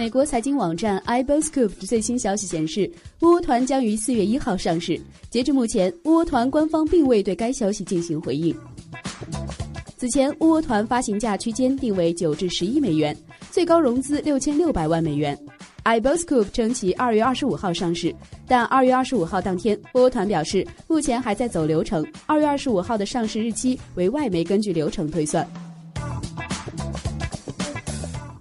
美国财经网站 iBoScoop 最新消息显示，窝窝团将于四月一号上市。截至目前，窝窝团官方并未对该消息进行回应。此前，窝窝团发行价区间定为九至十亿美元，最高融资六千六百万美元。iBoScoop 称其二月二十五号上市，但二月二十五号当天，窝窝团表示目前还在走流程，二月二十五号的上市日期为外媒根据流程推算。